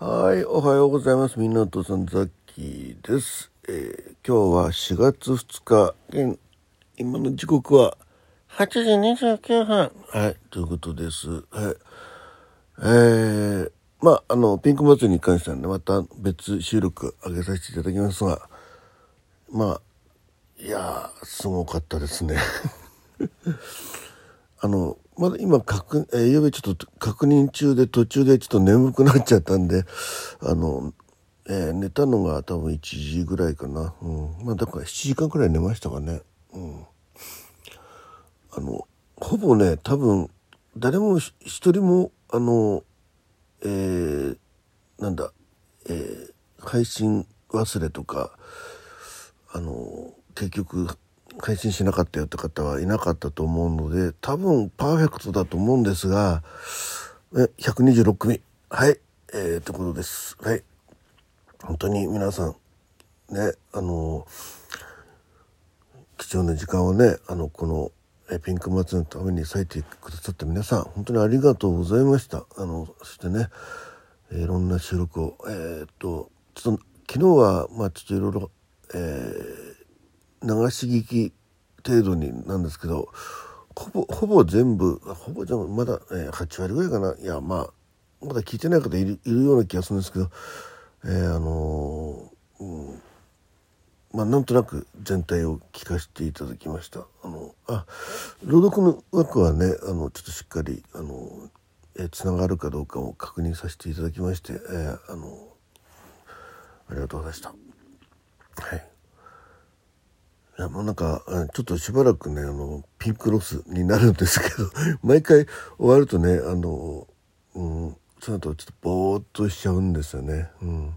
はい、おはようございます。みんなお父さんザッキーです。えー今日は4月2日、現今の時刻は8時29分。はい、ということです。はい。えー、まあ、あの、ピンク祭りに関してはね、また別収録上げさせていただきますが、まあ、いや、すごかったですね。あの、まだ今確、えー、昨夜ちょっと確認中で途中でちょっと眠くなっちゃったんで、あの、えー寝たのが多分1時ぐらいかな。うん。まあだから7時間くらい寝ましたかね。うん。あの、ほぼね、多分、誰も一人も、あの、えーなんだ、えー配信忘れとか、あの結局配信しなかったよって方はいなかったと思うので多分パーフェクトだと思うんですがえ126組。はい。えー、ということです。はい。本当に皆さんねあの貴重な時間をねあのこのえピンク祭りのために割いてくださった皆さん本当にありがとうございました。あのそしてねいろんな収録をえーっとちょっと昨日はまあちょっといろいろえー流し聞き程度になんですけどほぼほぼ全部ほぼ全部まだ、えー8割ぐらいかないやまあまだ聞いてない方いるいるような気がするんですけど、えーあのーうんまあなんとなく全体を聞かせていただきました。あのあ朗読の枠はねあのちょっとしっかりあのえー、つながるかどうかを確認させていただきまして、えーあのありがとうございました。はい。やもうなんかちょっとしばらくねあのピンクロスになるんですけど 毎回終わるとねあの、うん、その後ちょっとぼーっとしちゃうんですよね。うん、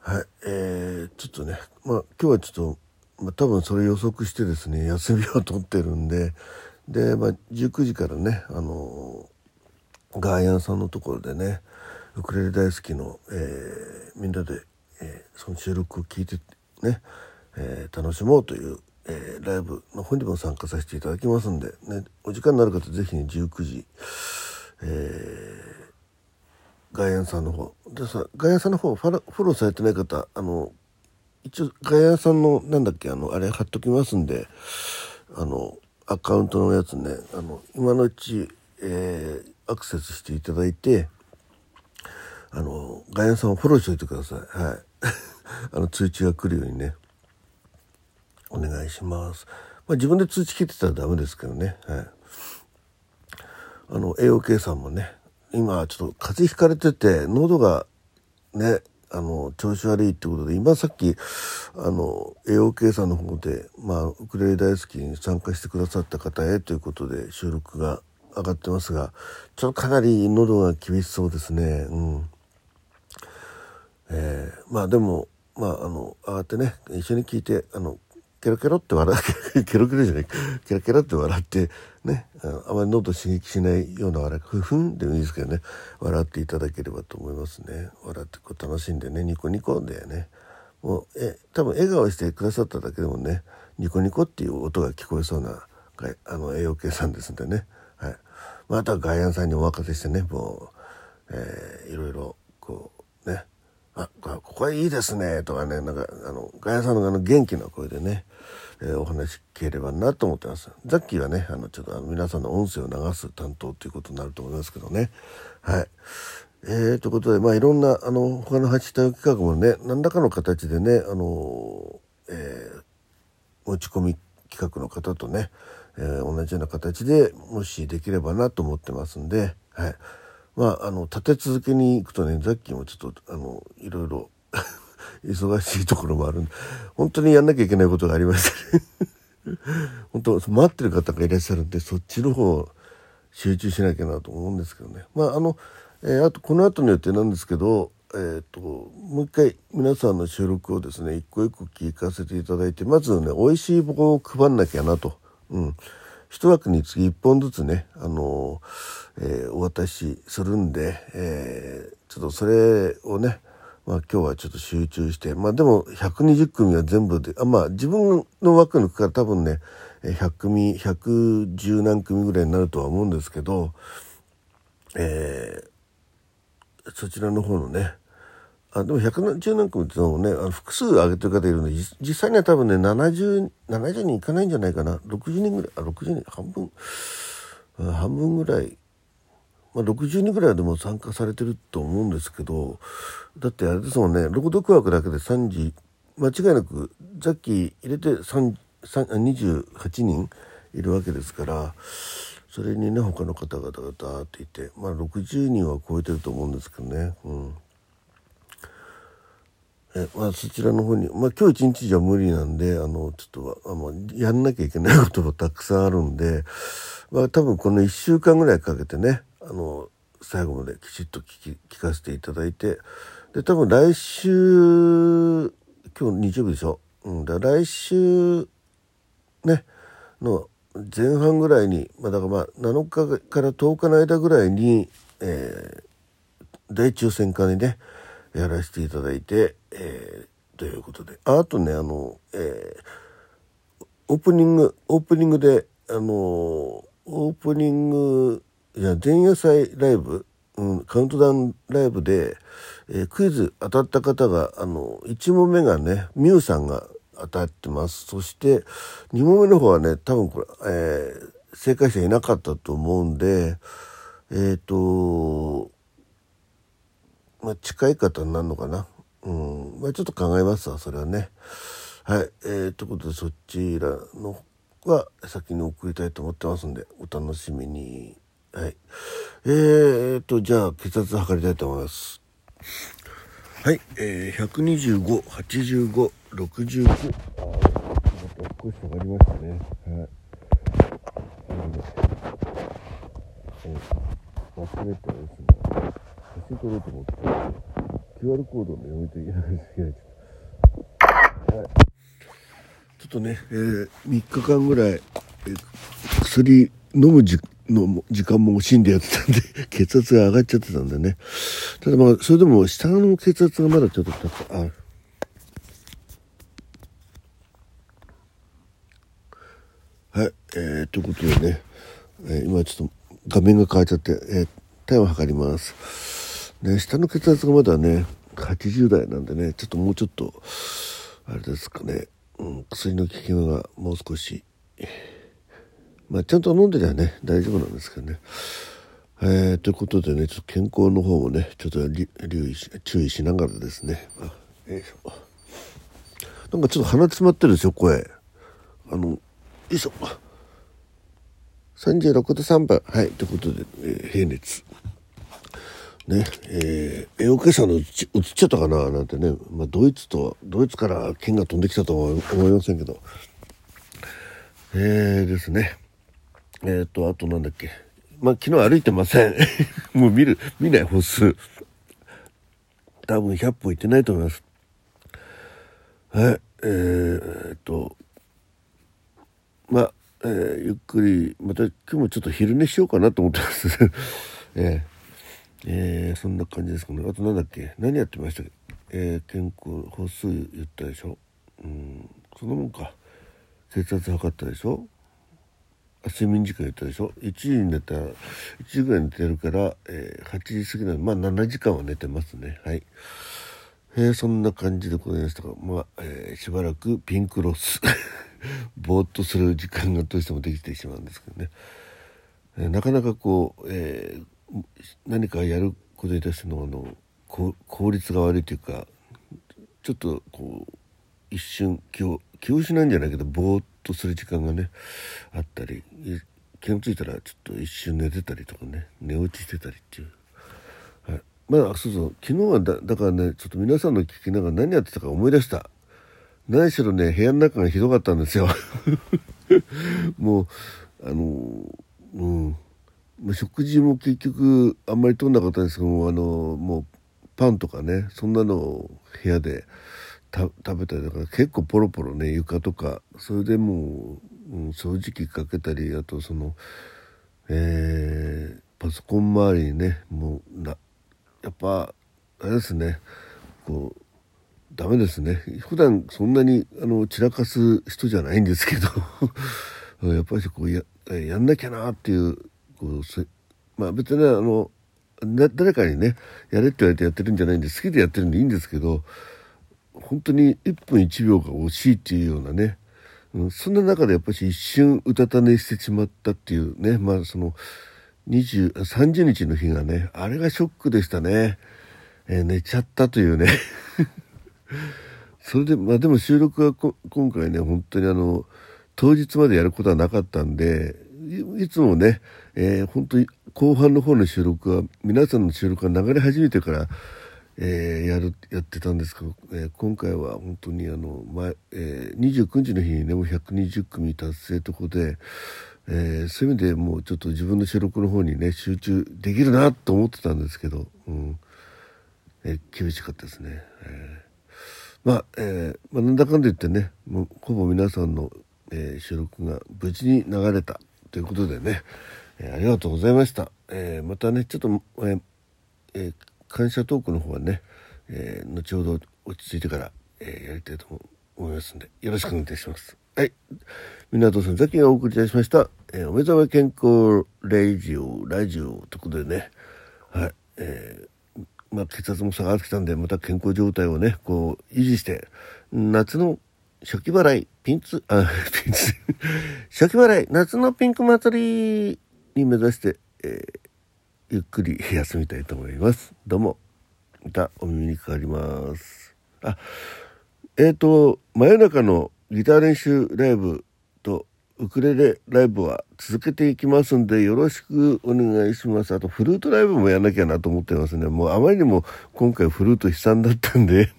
はいえー、ちょっとねまあ今日はちょっと、まあ、多分それ予測してですね休みを取ってるんでで、まあ、19時からねあのガーヤンさんのところでねウクレレ大好きの、えーみんなで、えーその収録を聞いてね、えー楽しもうという、えーライブの方にも参加させていただきますんで、ね、お時間になる方ぜひね19時、えーガイアンさんの方。でさガイアンさんの方フォローされてない方あの一応ガイアンさんのなんだっけあのあれ貼っときますんであのアカウントのやつねあの今のうち、えーアクセスしていただいてあのガイアンさんをフォローしておいてください。はい。あの通知が来るようにね。お願いします。まあ、自分で通知切ってたらダメですけどね。はい。あの AOK さんもね、今ちょっと風邪ひかれてて喉がね、あの調子悪いってことで今さっきあの AOK さんの方でまあウクレレ大好きに参加してくださった方へということで収録が上がってますが、ちょっとかなり喉が厳しそうですね。うん。えーまあでもまああの上がってね一緒に聞いてあのケロケロって笑う。ケロケロじゃない。ケロケロって笑ってね。あまり喉刺激しないような笑い。ふふんでもいいですけどね。笑っていただければと思いますね。笑ってこう楽しんでね。ニコニコでね。もうえ多分笑顔してくださっただけでもね。ニコニコっていう音が聞こえそうなあの栄養系さんですんでね。はい。まああとは外野さんにお任せしてね。もう、えーいろいろこうこここはいいですね。とかね。なんかあのガヤさんのあの元気な声でね、えーお話聞ければなと思ってます。ザッキーはねあのちょっとあの皆さんの音声を流す担当ということになると思いますけどね。はい。えー、ということでまあいろんなあの他のハッシュタグ企画もね何らかの形でねあのえー持ち込み企画の方とね、えー同じような形でもしできればなと思ってますんで、はい、まああの立て続けに行くとねザッキーもちょっとあのいろいろ忙しいところもある本当にやんなきゃいけないことがありましてね本当待ってる方がいらっしゃるんでそっちの方集中しなきゃなと思うんですけどね。まああの、えーあとこの後の予定なんですけどえー、ともう一回皆さんの収録をですね一個一個聞かせていただいてまずね美味しい棒を配んなきゃなと、うん、一枠につき1本ずつね、あのえーお渡しするんで、えーちょっとそれをね、まあ、今日はちょっと集中してまあでも120組は全部であまあ自分の枠の区から多分ね100組110何組ぐらいになるとは思うんですけど、えーそちらの方のねあでも170何組ってのもねあの複数上げてる方いるので実際には多分ね7070 70人いかないんじゃないかな。60人ぐらいあ60人半分半分ぐらい、まあ、60人ぐらいでも参加されてると思うんですけどだってあれですもんね朗読枠だけで3時間違いなくさっき入れて28人いるわけですからそれにね他の方々がダーっていてまあ60人は超えてると思うんですけどね。うんえまあ、そちらの方に、まあ、今日一日じゃ無理なんであのちょっとあのやんなきゃいけないこともたくさんあるんで、まあ、多分この1週間ぐらいかけてねあの最後まできちっと聞き聞かせていただいてで多分来週今日日曜日でしょ、うん、だ来週ねの前半ぐらいに、まあ、だからまあ7日から10日の間ぐらいに、えー、大抽選会にねやらせていただいて、えー、ということで。あとねあの、えー、オープニングオープニングであのオープニングいや前夜祭ライブ、うん、カウントダウンライブで、えー、クイズ当たった方があの1問目がねミュウさんが当たってますそして2問目の方はね多分これ、えー、正解者いなかったと思うんでえっ、ー、とまあ、近い方になるのかな？うん。まあ、ちょっと考えますわ、それはね。はい。えー、ということで、そちらのは先に送りたいと思ってますんで、お楽しみに。はい。えーと、じゃあ、血圧測りたいと思います。はい。えー、125、85、65。あ少し下がりましたね。はい。忘れてですね。写真撮ろうと思って QR コードの読みといけないですはい、ちょっとね、えー、3日間ぐらい、えー、薬飲むじの時間も惜しんでやってたんで 血圧が上がっちゃってたんでねただまあそれでも下の血圧がまだちょっと高あはい、えー、ということでね、えー、今ちょっと画面が変わっちゃって、えー、体温測ります。ね、下の血圧がまだね80代なんでねちょっともうちょっとあれですかね、うん、薬の効き目がもう少しまあちゃんと飲んでりゃね大丈夫なんですけどね。えー、ということでねちょっと健康の方もねちょっと留意し注意しながらですね。あよいしょ。なんかちょっと鼻詰まってるでしょ声。あのよいしょ。36度3分はいということで、えー、平熱。ねえー、絵をさんの映っちゃったかななんてね、まあ、ドイツとドイツから剣が飛んできたとは思いませんけど。えー、ですね。えっ、ー、とあとなんだっけ。まあ昨日歩いてません。もう見る見ない歩数。多分100歩行ってないと思います。はい。えー、っとまあ、えー、ゆっくりまた今日もちょっと昼寝しようかなと思ってます。えーえー、そんな感じですかね。あとなんだっけ。何やってましたっけ。えー、健康、歩数言ったでしょ。うん、そのもんか。血圧測ったでしょ。睡眠時間言ったでしょ？1時に寝たら1時ぐらい寝てるから、えー、8時過ぎなのまあ7時間は寝てますね。はい、えー、そんな感じでございましたがまあ、えー、しばらくピンクロス ぼーっとする時間がどうしてもできてしまうんですけどね、え、なかなかこう、え、何かやることに対してのあの効率が悪いというかちょっとこう一瞬気を気を失うんじゃないけどぼーっととする時間がねあったり気が付いたらちょっと一瞬寝てたりとかね寝落ちしてたりっていう、はい、まあそうそう。昨日はだだからねちょっと皆さんの聞きながら何やってたか思い出した。何しろね部屋の中がひどかったんですよ。もうあのうん。ま食事も結局あんまり取んなかったんですけどもあのもうパンとかねそんなのを部屋で。食べたりだから結構ポロポロね床とかそれでもう、うん、掃除機かけたりあとそのえー、パソコン周りにねもうなやっぱあれですねこうダメですね。普段そんなにあの散らかす人じゃないんですけど やっぱりこうややんなきゃなっていうこうせまあ別にあの誰かにねやれって言われてやってるんじゃないんで好きでやってるんでいいんですけど本当に1分1秒が惜しいっていうようなね、うん、そんな中でやっぱり一瞬うたた寝してしまったっていうね。まあその20 30日の日がねあれがショックでしたね、えー、寝ちゃったというね。それでまあでも収録は今回ね本当にあの当日までやることはなかったんでいつもね、えー、本当に後半の方の収録は皆さんの収録が流れ始めてから、えー、やるやってたんですけど、えー、今回は本当にあの前、えー、29日の日にねもう120組達成とこで、えー、そういう意味でもうちょっと自分の収録の方にね集中できるなと思ってたんですけど、うんえー、厳しかったですね。えー、まあ、えーまあ、なんだかんだ言ってねもうほぼ皆さんの、えー、収録が無事に流れたということでね、えー、ありがとうございました。えー、またねちょっと、えーえー、感謝トークの方はね、えー、後ほど落ち着いてから、えー、やりたいと思いますんでよろしくお願いいたします。はい。港さん、ザキがお送りいたしました。えー、お目覚め健康レジオ、ラジオということでね、はい。えー、まあ、血圧も下がってきたんで、また健康状態をね、こう、維持して、夏の初期払い、ピンツ、あ、ピンツ、初期払い、夏のピンク祭りに目指して、えー、ゆっくり休みたいと思います。どうも、またお耳にかかります。あ、えっ、ー、と、真夜中のギター練習ライブとウクレレライブは続けていきますんでよろしくお願いします。あとフルートライブもやんなきゃなと思ってますね。もうあまりにも今回フルート悲惨だったんで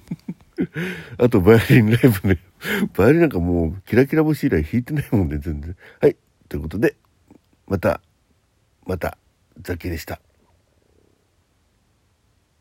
あとバイオリンライブね。バイオリンなんかもうキラキラ星以来弾いてないもんで、ね、全然。はい。ということで、また、また、ザキでした。